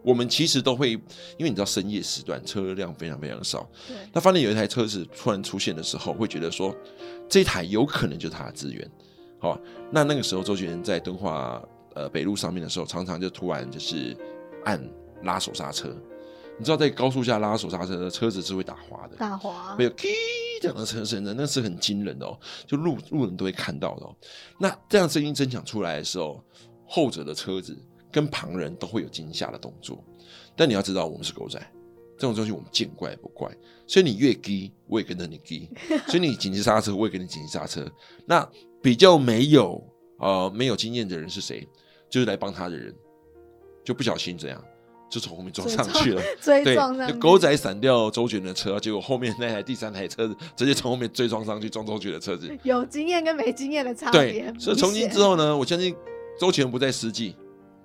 我们其实都会，因为你知道深夜时段车辆非常非常少，对，那发现有一台车子突然出现的时候，会觉得说这台有可能就是他的资源。好，那那个时候周杰伦在敦化呃北路上面的时候，常常就突然就是按拉手刹车。你知道在高速下拉手刹车车子是会打滑的，打滑没有 k 这样的车声的，那是很惊人的哦，就路路人都会看到的哦。那这样声音增强出来的时候，后者的车子跟旁人都会有惊吓的动作。但你要知道，我们是狗仔，这种东西我们见怪不怪。所以你越低，我也跟着你低；所以你紧急刹车，我也跟你紧急刹车。那比较没有呃没有经验的人是谁？就是来帮他的人，就不小心这样。就从后面撞上去了，追对撞上，去就狗仔闪掉周杰伦的车，结果后面那台第三台车子直接从后面追撞上去，撞周杰伦的车子。有经验跟没经验的差别对，所以从今之后呢，我相信周杰伦不再失记，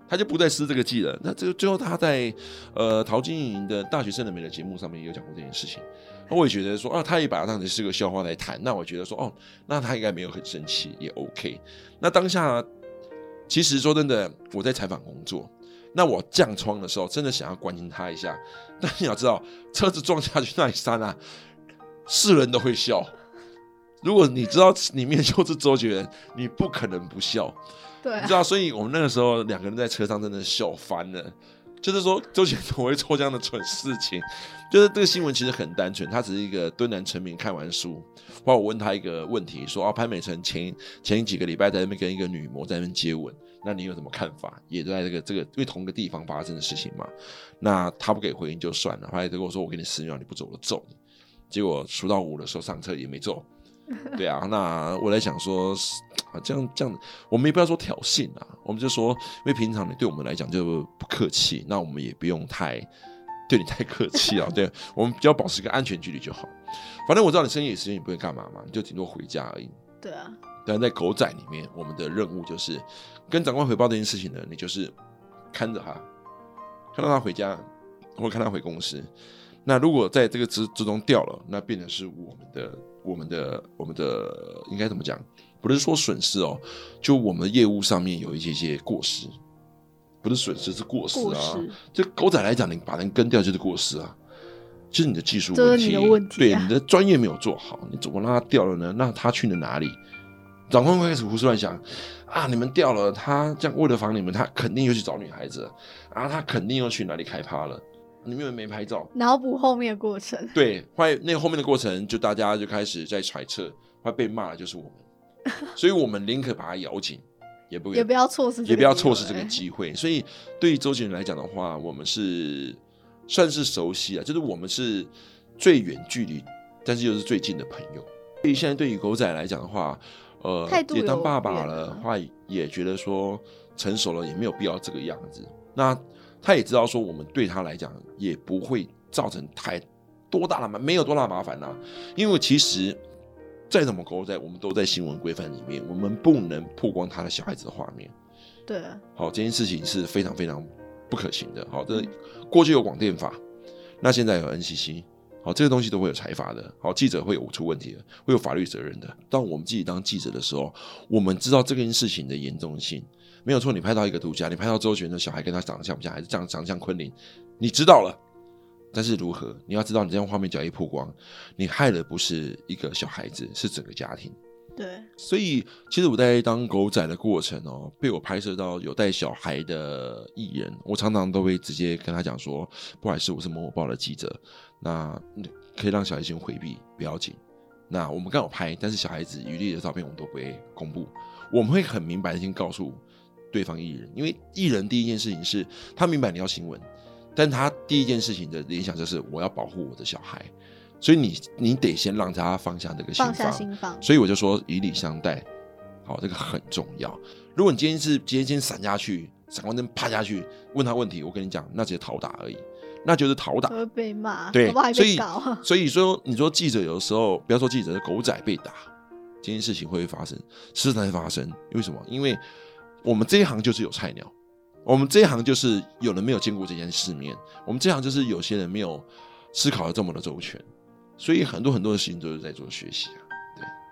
他就不再失这个记了。那这个最后他在呃陶晶莹的大学生的美的节目上面也有讲过这件事情，那我也觉得说啊，他也把它当成是个笑话来谈。那我觉得说哦，那他应该没有很生气，也 OK。那当下其实说真的，我在采访工作。那我降窗的时候，真的想要关心他一下，但你要知道，车子撞下去那一刹那，是人都会笑。如果你知道里面就是周杰伦，你不可能不笑，对你知道？所以我们那个时候两个人在车上真的笑翻了。就是说，周杰伦会做这样的蠢事情？就是这个新闻其实很单纯，他只是一个敦南成名看完书，后来我问他一个问题，说啊，潘美辰前前几个礼拜在那边跟一个女模在那边接吻，那你有什么看法？也在这个这个因为同一个地方发生的事情嘛。那他不给回应就算了，后来他跟我说，我给你十秒，你不走我就揍你。结果数到五的时候上车也没揍。对啊，那我在想说，啊，这样这样，我们也不要说挑衅啊，我们就说，因为平常你对我们来讲就不客气，那我们也不用太对你太客气啊，对我们只要保持一个安全距离就好。反正我知道你深夜时间你不会干嘛嘛，你就顶多回家而已。对啊，但在狗仔里面，我们的任务就是跟长官回报这件事情呢，你就是看着他，看到他回家，或看他回公司。那如果在这个之之中掉了，那变成是我们的、我们的、我们的应该怎么讲？不是说损失哦，就我们业务上面有一些些过失，不是损失是过失啊。这狗仔来讲，你把人跟掉就是过失啊，就是你的技术问题，对你的专业没有做好，你怎么让他掉了呢？那他去了哪里？长官会开始胡思乱想啊！你们掉了，他这样为了防你们，他肯定又去找女孩子了啊！他肯定又去哪里开趴了？你们没拍照，脑补后面的过程，对，后来那个后面的过程，就大家就开始在揣测，会被骂的就是我们，所以我们宁可把它咬紧，也不也不要错失也不要错失这个机会。所以对于周杰伦来讲的话，我们是算是熟悉啊，就是我们是最远距离，但是又是最近的朋友。所以现在对于狗仔来讲的话，呃也当爸爸了了话，也觉得说成熟了，也没有必要这个样子。那他也知道说，我们对他来讲也不会造成太多大的麻，没有多大麻烦呐、因为其实再怎么狗仔，我们都在新闻规范里面，我们不能曝光他的小孩子的画面。对啊，好，这件事情是非常非常不可行的。好，这过去有广电法，那现在有 NCC，好，这个东西都会有裁罚的。好，记者会有出问题的，会有法律责任的。当我们自己当记者的时候，我们知道这件事情的严重性，没有错。你拍到一个独家，你拍到周杰伦的小孩跟他长得像不像，还是长长得像昆凌，你知道了。但是如何？你要知道，你这样画面只要一曝光，你害的不是一个小孩子，是整个家庭。对，所以，其实我在当狗仔的过程哦，被我拍摄到有带小孩的艺人，我常常都会直接跟他讲说：“不好意思，我是某某报的记者，那你可以让小孩先回避，不要紧。那我们刚好拍，但是小孩子余力的照片我们都不会公布，我们会很明白的先告诉对方艺人，因为艺人第一件事情是他明白你要新闻，但他第一件事情的联想就是我要保护我的小孩，所以你你得先让他放下这个心放下防，心防，所以我就说以礼相待，好，这个很重要。如果你今天是今天先闪下去，闪光灯啪下去，问他问题，我跟你讲，那只是讨打而已，那就是讨打都。会被骂，对所以。所以说，你说记者有的时候，不要说记者，狗仔被打，这件事情会发生，时常发生。为什么？因为我们这一行就是有菜鸟，我们这一行就是有人没有见过这件世面，我们这一行就是有些人没有思考的这么的周全，所以很多很多的事情都是在做学习啊。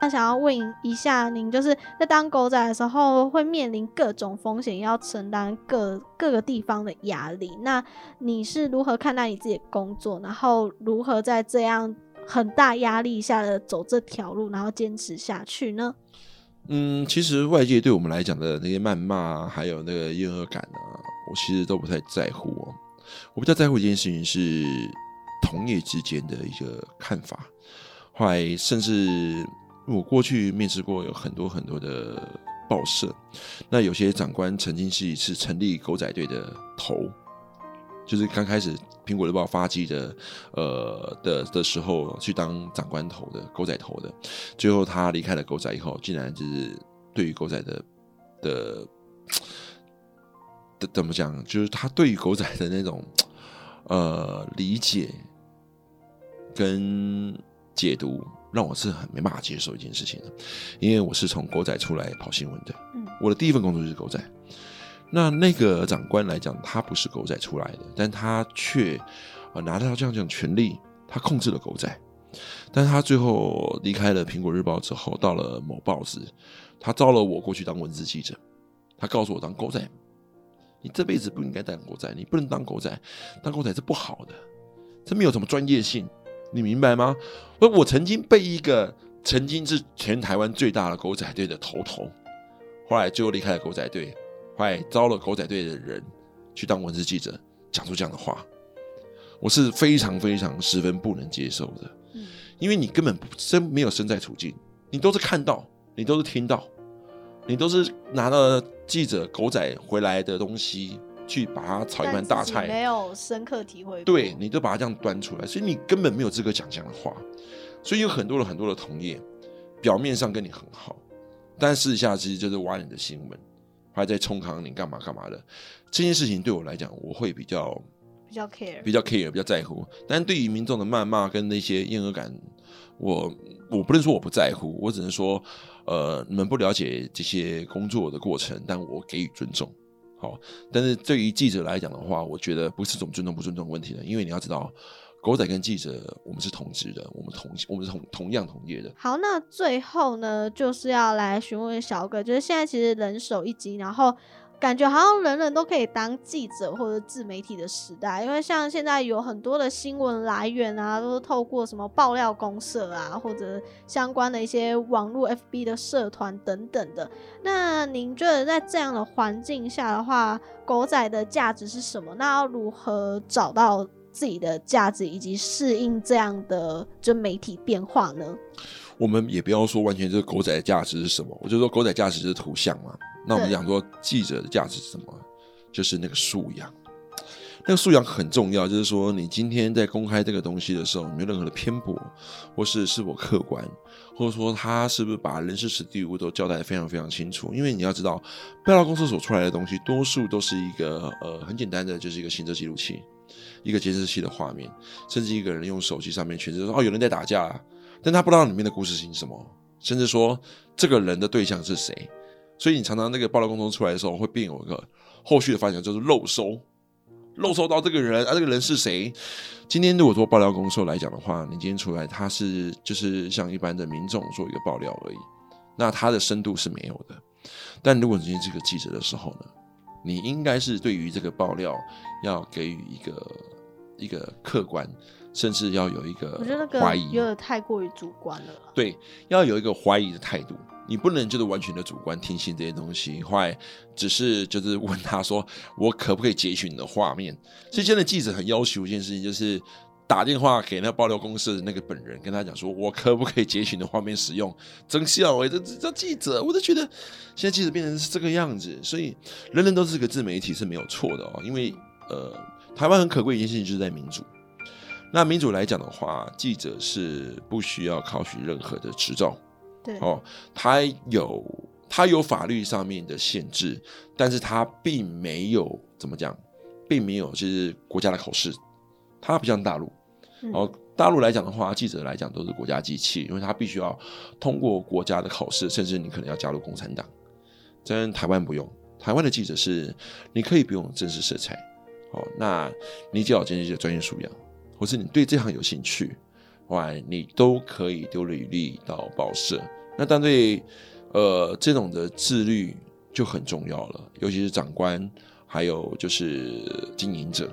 那想要问一下您，就是在当狗仔的时候，会面临各种风险，要承担各各个地方的压力。那你是如何看待你自己的工作？然后如何在这样很大压力下的走这条路，然后坚持下去呢？嗯，其实外界对我们来讲的那些谩骂，还有那个厌恶感啊，我其实都不太在乎哦。我比较在乎一件事情是同业之间的一个看法。后来甚至我过去面试过有很多很多的报社，那有些长官曾经是一次成立狗仔队的头。就是刚开始苹果日报发迹的，呃的的时候去当长官头的狗仔头的，最后他离开了狗仔以后，竟然就是对于狗仔的的的怎么讲，就是他对于狗仔的那种呃理解跟解读，让我是很没办法接受一件事情的，因为我是从狗仔出来跑新闻的，我的第一份工作就是狗仔。那那个长官来讲，他不是狗仔出来的，但他却啊拿到这样这样权力，他控制了狗仔。但是他最后离开了苹果日报之后，到了某报纸，他招了我过去当文字记者。他告诉我，当狗仔，你这辈子不应该当狗仔，你不能当狗仔，当狗仔是不好的，这没有什么专业性，你明白吗？我曾经被一个曾经是全台湾最大的狗仔队的头头，后来最后离开了狗仔队。快招了狗仔队的人去当文字记者，讲出这样的话，我是非常非常十分不能接受的。嗯，因为你根本身没有身在处境，你都是看到，你都是听到，你都是拿到记者狗仔回来的东西去把它炒一盘大菜，没有深刻体会。对，你都把它这样端出来，所以你根本没有资格讲这样的话。所以有很多的很多的同业，表面上跟你很好，但私下其实就是挖你的新闻。还在冲扛你干嘛干嘛的这件事情对我来讲，我会比较比较 care，比较 care，比较在乎。但对于民众的谩骂跟那些厌恶感，我我不能说我不在乎，我只能说，呃，你们不了解这些工作的过程，但我给予尊重。好，但是对于记者来讲的话，我觉得不是种尊重不尊重问题的，因为你要知道。狗仔跟记者，我们是同职的，我们同我们是同同样同业的。好，那最后呢，就是要来询问小哥，就是现在其实人手一机，然后感觉好像人人都可以当记者或者自媒体的时代，因为像现在有很多的新闻来源啊，都是透过什么爆料公社啊，或者相关的一些网络 FB 的社团等等的。那您觉得在这样的环境下的话，狗仔的价值是什么？那要如何找到？自己的价值以及适应这样的就媒体变化呢？我们也不要说完全这个狗仔的价值是什么，我就说狗仔价值是图像嘛。那我们讲说记者的价值是什么？就是那个素养。那个素养很重要，就是说你今天在公开这个东西的时候，没有任何的偏颇，或是是否客观，或者说他是不是把人事史地物都交代的非常非常清楚？因为你要知道，爆料公司所出来的东西，多数都是一个呃很简单的，就是一个行车记录器。一个监视器的画面，甚至一个人用手机上面诠释说：“哦，有人在打架。”但他不知道里面的故事性是什么，甚至说这个人的对象是谁。所以你常常那个爆料工作出来的时候，会变有一个后续的发展，就是漏收，漏收到这个人啊，这个人是谁？今天如果做爆料公社来讲的话，你今天出来，他是就是像一般的民众做一个爆料而已，那他的深度是没有的。但如果你今天是个记者的时候呢？你应该是对于这个爆料要给予一个一个客观，甚至要有一个我觉得怀疑，有点太过于主观了。对，要有一个怀疑的态度，你不能就是完全的主观听信这些东西，或只是就是问他说我可不可以截取你的画面？所以现在记者很要求一件事情，就是。打电话给那爆料公司的那个本人，跟他讲说：“我可不可以截取你的画面使用？”真笑哎，这这叫记者，我都觉得现在记者变成是这个样子，所以人人都是个自媒体是没有错的哦。因为呃，台湾很可贵一件事情就是在民主。那民主来讲的话，记者是不需要考取任何的执照，对哦，他有他有法律上面的限制，但是他并没有怎么讲，并没有就是国家的考试，他不像大陆。哦，大陆来讲的话，记者来讲都是国家机器，因为他必须要通过国家的考试，甚至你可能要加入共产党。在台湾不用，台湾的记者是你可以不用正式色彩，哦，那你只要坚持的专业素养，或是你对这行有兴趣，哇，你都可以丢履历到报社，那但对呃这种的自律就很重要了，尤其是长官，还有就是经营者。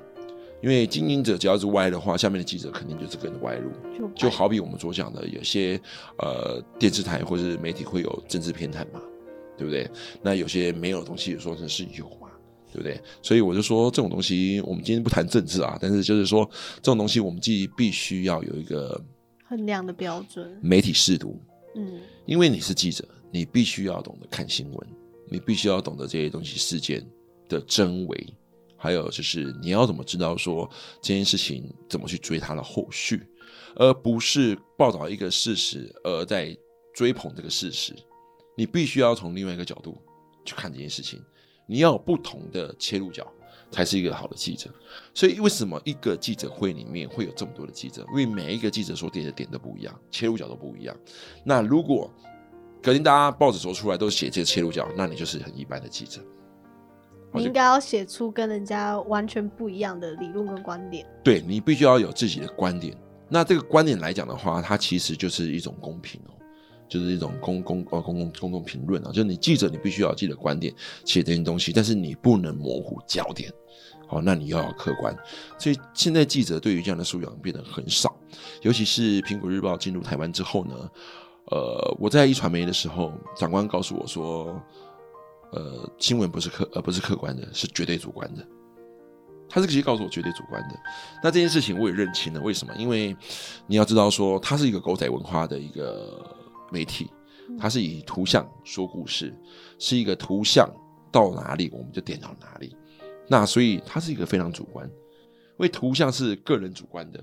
因为经营者只要是歪的话，下面的记者肯定就是跟着歪路。就好比我们所讲的，有些呃电视台或者是媒体会有政治偏袒嘛，对不对？那有些没有的东西说成是有嘛，对不对？所以我就说这种东西，我们今天不谈政治啊，但是就是说这种东西，我们既必须要有一个衡量的标准。媒体试读，嗯，因为你是记者，你必须要懂得看新闻，你必须要懂得这些东西事件的真伪。还有就是你要怎么知道说这件事情怎么去追它的后续，而不是报道一个事实而在追捧这个事实。你必须要从另外一个角度去看这件事情，你要有不同的切入角，才是一个好的记者。所以为什么一个记者会里面会有这么多的记者？因为每一个记者所点的点都不一样，切入角都不一样。那如果隔天大家报纸说出来都写这个切入角，那你就是很一般的记者。你应该要写出跟人家完全不一样的理论跟观点。对你必须要有自己的观点。那这个观点来讲的话，它其实就是一种公平哦，就是一种公公呃公共公共评论啊。就是你记者，你必须要有自己的观点写这些东西，但是你不能模糊焦点。好，那你要要客观。所以现在记者对于这样的素养变得很少，尤其是苹果日报进入台湾之后呢，呃，我在一传媒的时候，长官告诉我说。呃，新闻不是客，呃，不是客观的，是绝对主观的。他这个直接告诉我绝对主观的。那这件事情我也认清了，为什么？因为你要知道说，它是一个狗仔文化的一个媒体，它是以图像说故事，是一个图像到哪里我们就点到哪里。那所以它是一个非常主观，因为图像是个人主观的，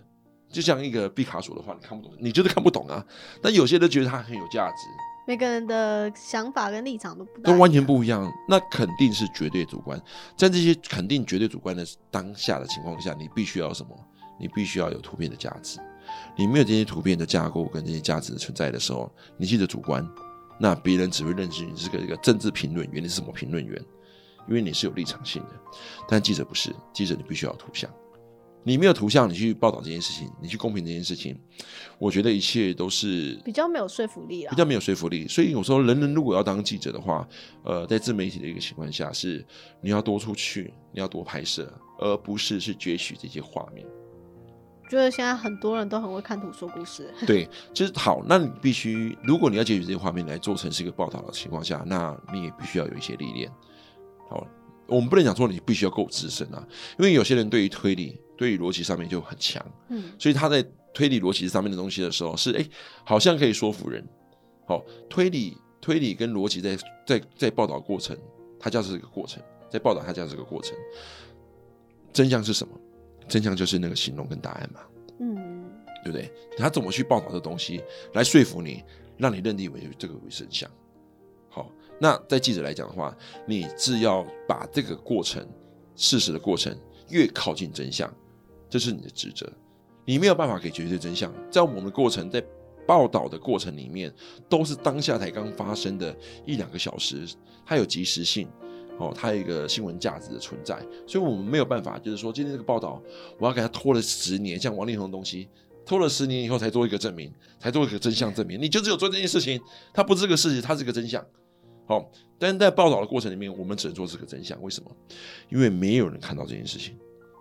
就像一个毕卡索的话，你看不懂，你就是看不懂啊。但有些人觉得它很有价值。每个人的想法跟立场都不都完全不一样，那肯定是绝对主观。在这些肯定绝对主观的当下的情况下，你必须要什么？你必须要有图片的价值。你没有这些图片的架构跟这些价值的存在的时候，你记得主观，那别人只会认识你是个一个政治评论员，你是什么评论员？因为你是有立场性的。但记者不是，记者你必须要图像。你没有图像，你去报道这件事情，你去公平这件事情，我觉得一切都是比较没有说服力啊，比较没有说服力。所以我说，人人如果要当记者的话，呃，在自媒体的一个情况下，是你要多出去，你要多拍摄，而不是去攫取这些画面。觉得现在很多人都很会看图说故事。对，就是好。那你必须，如果你要攫取这些画面来做成是一个报道的情况下，那你也必须要有一些历练。好，我们不能讲说你必须要够资深啊，因为有些人对于推理。对于逻辑上面就很强，嗯，所以他在推理逻辑上面的东西的时候，是哎，好像可以说服人。好，推理推理跟逻辑在在在报道过程，它叫这个过程，在报道它叫这个过程。真相是什么？真相就是那个形容跟答案嘛，嗯，对不对？他怎么去报道这东西来说服你，让你认定为这个为真相？那在记者来讲的话，你是要把这个过程事实的过程越靠近真相。这是你的职责，你没有办法给绝对真相。在我们的过程，在报道的过程里面，都是当下才刚发生的一两个小时，它有及时性，哦，它有一个新闻价值的存在，所以我们没有办法，就是说今天这个报道，我要给他拖了十年，像王力宏的东西，拖了十年以后才做一个证明，才做一个真相证明。你就只有做这件事情，它不是个事实，它是个真相。好，但是在报道的过程里面，我们只能做这个真相。为什么？因为没有人看到这件事情。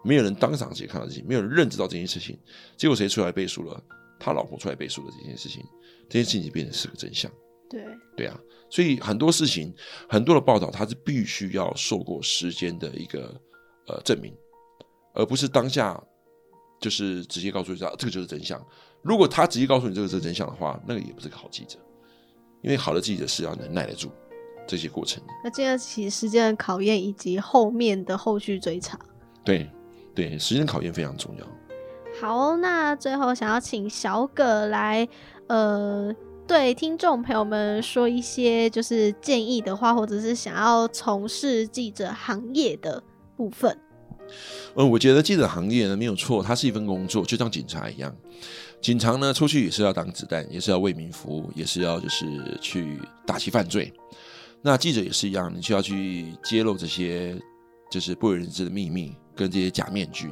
没有人当场直接看到这些，没有人认知到这件事情，结果谁出来背书了？他老婆出来背书了这件事情，这件事情就变成是个真相。对对啊，所以很多事情，很多的报道，它是必须要受过时间的一个呃证明，而不是当下就是直接告诉大家这个就是真相。如果他直接告诉你这个是真相的话，那个也不是个好记者，因为好的记者是要能耐得住这些过程。那经得起时间的考验以及后面的后续追查。对。对，时间考验非常重要。好，那最后想要请小葛来，呃，对听众朋友们说一些就是建议的话，或者是想要从事记者行业的部分。嗯，我觉得记者行业呢没有错，它是一份工作，就像警察一样。警察呢出去也是要挡子弹，也是要为民服务，也是要就是去打击犯罪。那记者也是一样，你需要去揭露这些就是不为人知的秘密。跟这些假面具，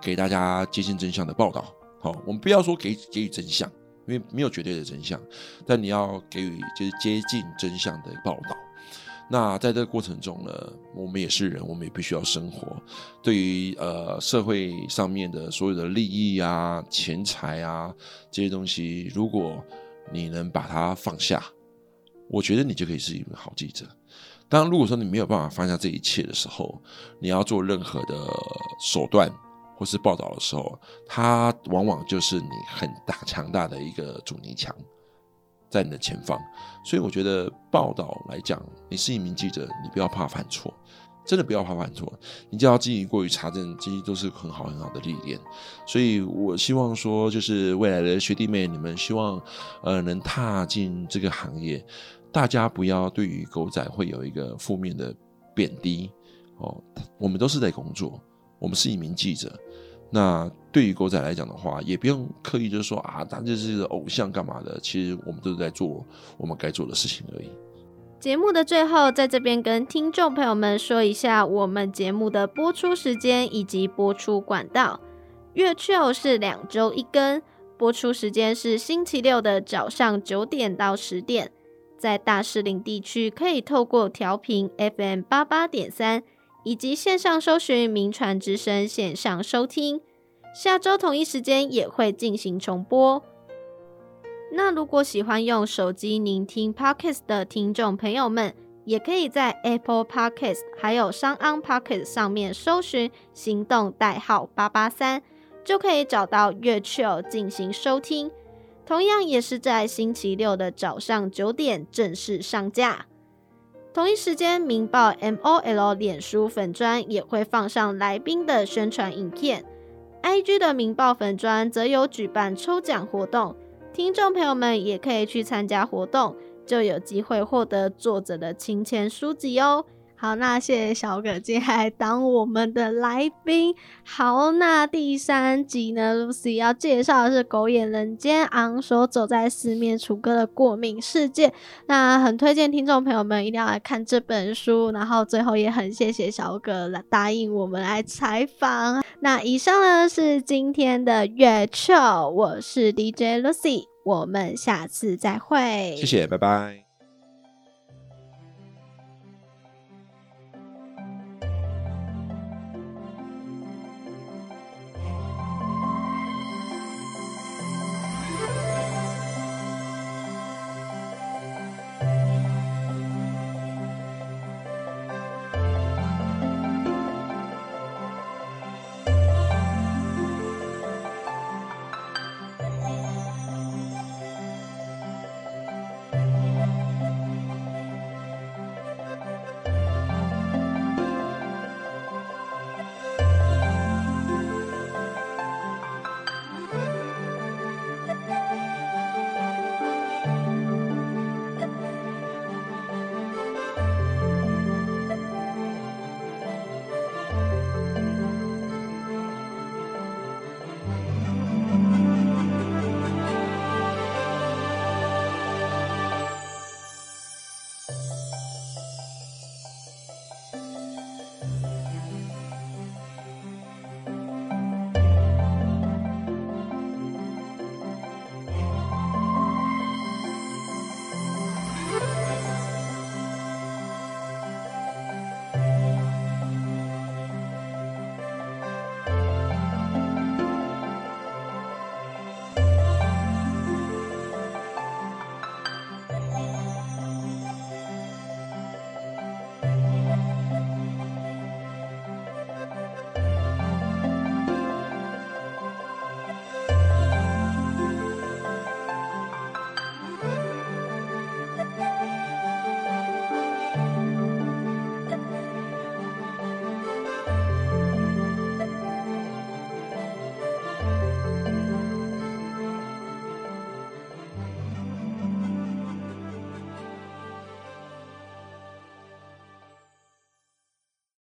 给大家接近真相的报道。好，我们不要说给给予真相，因为没有绝对的真相，但你要给予就是接近真相的报道。那在这个过程中呢，我们也是人，我们也必须要生活。对于呃社会上面的所有的利益啊、钱财啊这些东西，如果你能把它放下，我觉得你就可以是一名好记者。当，如果说你没有办法放下这一切的时候，你要做任何的手段或是报道的时候，它往往就是你很大强大的一个阻尼墙在你的前方。所以，我觉得报道来讲，你是一名记者，你不要怕犯错，真的不要怕犯错，你只要经营过于查证，这些都是很好很好的历练。所以我希望说，就是未来的学弟妹，你们希望呃能踏进这个行业。大家不要对于狗仔会有一个负面的贬低哦，我们都是在工作，我们是一名记者。那对于狗仔来讲的话，也不用刻意就是说啊，他就是偶像干嘛的。其实我们都是在做我们该做的事情而已。节目的最后，在这边跟听众朋友们说一下，我们节目的播出时间以及播出管道。月球是两周一更，播出时间是星期六的早上九点到十点。在大士林地区，可以透过调频 FM 八八点三，以及线上搜寻“名传之声”线上收听。下周同一时间也会进行重播。那如果喜欢用手机聆听 Podcast 的听众朋友们，也可以在 Apple Podcast 还有商安 Podcast 上面搜寻“行动代号八八三”，就可以找到月球进行收听。同样也是在星期六的早上九点正式上架。同一时间，《明报》MOL 脸书粉专也会放上来宾的宣传影片。IG 的《明报》粉专则有举办抽奖活动，听众朋友们也可以去参加活动，就有机会获得作者的亲签书籍哦。好，那谢谢小葛今天来当我们的来宾。好，那第三集呢，Lucy 要介绍的是《狗眼人间》昂所走在四面楚歌的过敏世界。那很推荐听众朋友们一定要来看这本书。然后最后也很谢谢小葛来答应我们来采访。那以上呢是今天的月球，我是 DJ Lucy，我们下次再会。谢谢，拜拜。